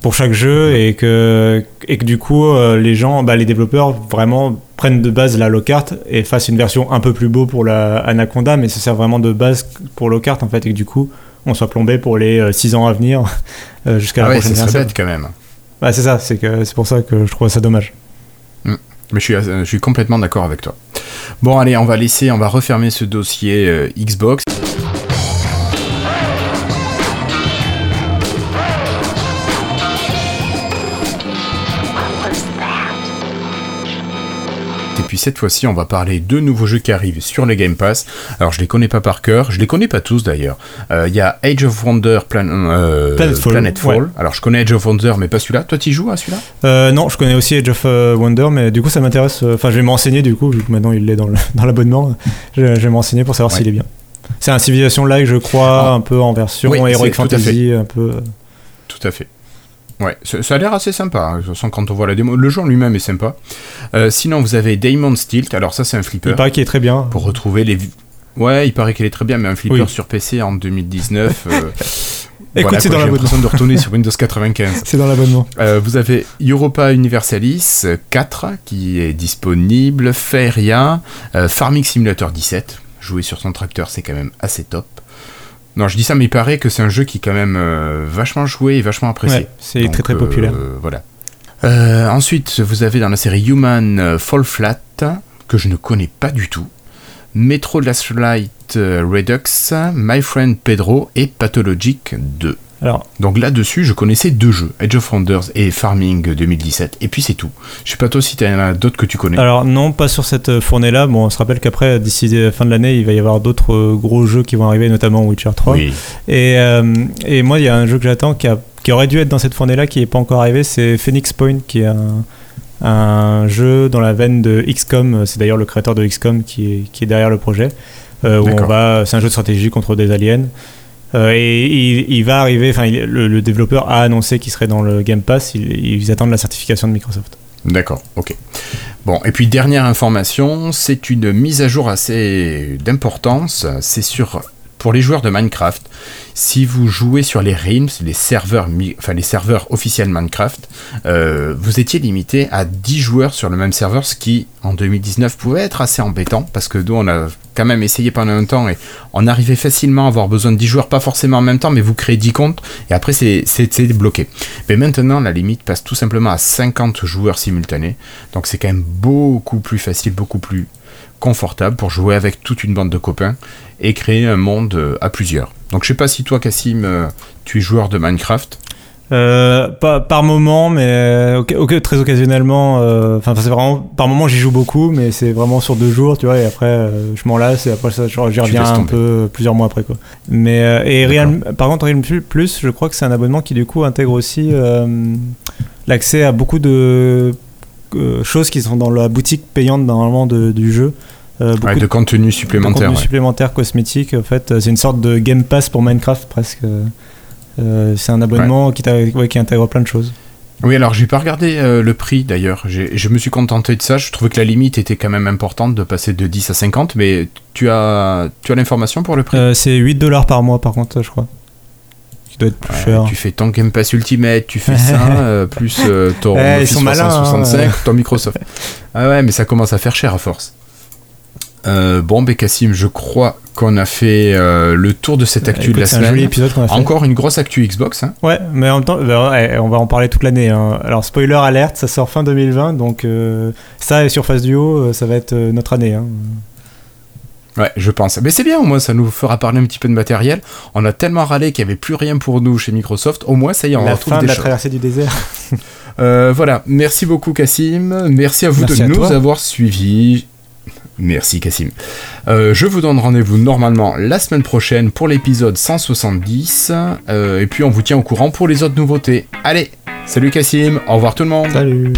[SPEAKER 2] pour chaque jeu et que, et que du coup, euh, les gens, bah, les développeurs vraiment prennent de base la Lockhart et fassent une version un peu plus beau pour la Anaconda, mais ça sert vraiment de base pour Lockhart en fait, et que du coup, on soit plombé pour les 6 ans à venir euh, jusqu'à
[SPEAKER 1] Ah
[SPEAKER 2] la
[SPEAKER 1] ouais,
[SPEAKER 2] prochaine
[SPEAKER 1] ça serait
[SPEAKER 2] version.
[SPEAKER 1] quand même.
[SPEAKER 2] Bah, c'est ça, c'est que c'est pour ça que je trouve ça dommage.
[SPEAKER 1] Mais je suis, euh, je suis complètement d'accord avec toi. Bon, allez, on va laisser, on va refermer ce dossier euh, Xbox. Cette fois-ci, on va parler de nouveaux jeux qui arrivent sur les Game Pass. Alors, je les connais pas par cœur, je les connais pas tous d'ailleurs. Euh, Il y a Age of Wonder Plan- euh,
[SPEAKER 2] Planetfall,
[SPEAKER 1] Planetfall.
[SPEAKER 2] ouais.
[SPEAKER 1] Alors, je connais Age of Wonder, mais pas celui-là. Toi, tu joues à celui-là?
[SPEAKER 2] Euh, non, je connais aussi Age of euh, Wonder, mais du coup, ça m'intéresse. Enfin, je vais m'enseigner du coup, vu que maintenant il est dans l'abonnement. je, je vais m'enseigner pour savoir
[SPEAKER 1] Ouais.
[SPEAKER 2] s'il est bien. C'est un Civilization Live, je crois,
[SPEAKER 1] Ah.
[SPEAKER 2] un peu en version
[SPEAKER 1] Oui,
[SPEAKER 2] Heroic Fantasy, un peu.
[SPEAKER 1] Tout à fait. Ouais, ça a l'air assez sympa. hein. De toute façon, quand on voit la démo, le jeu en lui-même est sympa. Euh, sinon, vous avez Damon Stilt. Alors ça, c'est un flipper
[SPEAKER 2] Il paraît qu'il est très bien.
[SPEAKER 1] pour retrouver les. Ouais, il paraît qu'il est très bien, mais un flipper
[SPEAKER 2] Oui.
[SPEAKER 1] sur PC en 2019. euh,
[SPEAKER 2] Écoute,
[SPEAKER 1] voilà,
[SPEAKER 2] c'est dans
[SPEAKER 1] j'ai
[SPEAKER 2] l'abonnement.
[SPEAKER 1] l'impression de retourner sur Windows 95.
[SPEAKER 2] C'est dans l'abonnement.
[SPEAKER 1] Euh, vous avez Europa Universalis 4 qui est disponible, Feria, Farming Simulator 17. Jouer sur son tracteur, c'est quand même assez top. Non, je dis ça, mais il paraît que c'est un jeu qui est quand même euh, vachement joué et vachement apprécié.
[SPEAKER 2] Ouais, c'est très très
[SPEAKER 1] euh,
[SPEAKER 2] populaire.
[SPEAKER 1] voilà. Euh, ensuite, vous avez dans la série Human euh, Fall Flat, que je ne connais pas du tout. Metro Last Light euh, Redux, My Friend Pedro et Pathologic 2.
[SPEAKER 2] Alors,
[SPEAKER 1] Donc là-dessus, je connaissais deux jeux, Age of Wonders et Farming 2017, et puis c'est tout. Je sais pas toi si tu as d'autres que tu connais.
[SPEAKER 2] alors non, pas sur cette euh, fournée-là. Bon, on se rappelle qu'après, d'ici la fin de l'année, il va y avoir d'autres euh, gros jeux qui vont arriver, notamment Witcher 3.
[SPEAKER 1] oui.
[SPEAKER 2] Et, euh, et moi, il y a un jeu que j'attends qui, qui aurait dû être dans cette fournée-là, qui n'est pas encore arrivé, c'est Phoenix Point, qui est un, un jeu dans la veine de XCOM. C'est d'ailleurs le créateur de XCOM qui est, qui est derrière le projet. euh, où on
[SPEAKER 1] D'accord.
[SPEAKER 2] va, c'est un jeu de stratégie contre des aliens. Euh, et il, va arriver, enfin, le, développeur a annoncé qu'il serait dans le Game Pass. Ils, ils attendent la certification de Microsoft.
[SPEAKER 1] D'accord, ok. Bon, et puis dernière information, c'est une mise à jour assez d'importance. C'est sur pour les joueurs de Minecraft, si vous jouez sur les Realms, les serveurs, enfin les serveurs officiels Minecraft, euh, vous étiez limité à 10 joueurs sur le même serveur, ce qui en 2019 pouvait être assez embêtant parce que nous on a quand même essayé pendant un temps et on arrivait facilement à avoir besoin de 10 joueurs, pas forcément en même temps, mais vous créez 10 comptes et après c'est bloqué. Mais maintenant la limite passe tout simplement à 50 joueurs simultanés, donc c'est quand même beaucoup plus facile, beaucoup plus confortable pour jouer avec toute une bande de copains et créer un monde euh, à plusieurs. Donc je sais pas si toi Cassim, euh, tu es joueur de Minecraft.
[SPEAKER 2] Euh, pas par moment, mais très occasionnellement. Enfin, c'est vraiment par moment j'y joue beaucoup, mais c'est vraiment sur deux jours, tu vois. Et après, je m'en lasse et après ça, j'y reviens un peu plusieurs mois après, quoi. Mais et Real, par contre, Real Plus, je crois que c'est un abonnement qui du coup intègre aussi l'accès à beaucoup de choses qui sont dans la boutique payante normalement du jeu.
[SPEAKER 1] Euh, de, contenu supplémentaire. De
[SPEAKER 2] contenu supplémentaire cosmétique, en fait. C'est une sorte de Game Pass pour Minecraft presque. Euh, c'est un abonnement qui, qui intègre plein de choses.
[SPEAKER 1] Oui, alors j'ai pas regardé euh, le prix d'ailleurs. Je me suis contenté de ça. Je trouvais que la limite était quand même importante de passer de 10 à 50. Mais tu as, tu as l'information pour le prix?
[SPEAKER 2] C'est 8 dollars par mois par contre, je crois. Qui doit être plus cher.
[SPEAKER 1] Tu fais ton Game Pass Ultimate, tu fais ça, plus ton eh, Office 365, hein. ton Microsoft. Ah ouais, mais ça commence à faire cher à force. Euh, bon, Bekassim, je crois qu'on a fait euh, le tour de cette actu de la semaine. Un joli épisode qu'on a fait. Encore une grosse actu Xbox. Hein.
[SPEAKER 2] Ouais, mais en même temps, bah, on va en parler toute l'année. Hein. Alors, spoiler alerte, ça sort fin 2020, donc euh, ça et Surface Duo, ça va être notre année. Hein.
[SPEAKER 1] Ouais, je pense. Mais c'est bien, au moins, ça nous fera parler un petit peu de matériel. On a tellement râlé qu'il n'y avait plus rien pour nous chez Microsoft. Au moins, ça y est, on
[SPEAKER 2] la
[SPEAKER 1] retrouve
[SPEAKER 2] fin
[SPEAKER 1] de
[SPEAKER 2] la traversée du désert.
[SPEAKER 1] voilà, merci beaucoup Cassim. Merci à vous de nous avoir suivis. Merci Cassim. Euh, je vous donne rendez-vous normalement la semaine prochaine pour l'épisode 170. Euh, et puis on vous tient au courant pour les autres nouveautés. Allez, salut Cassim, au revoir tout le monde.
[SPEAKER 2] Salut.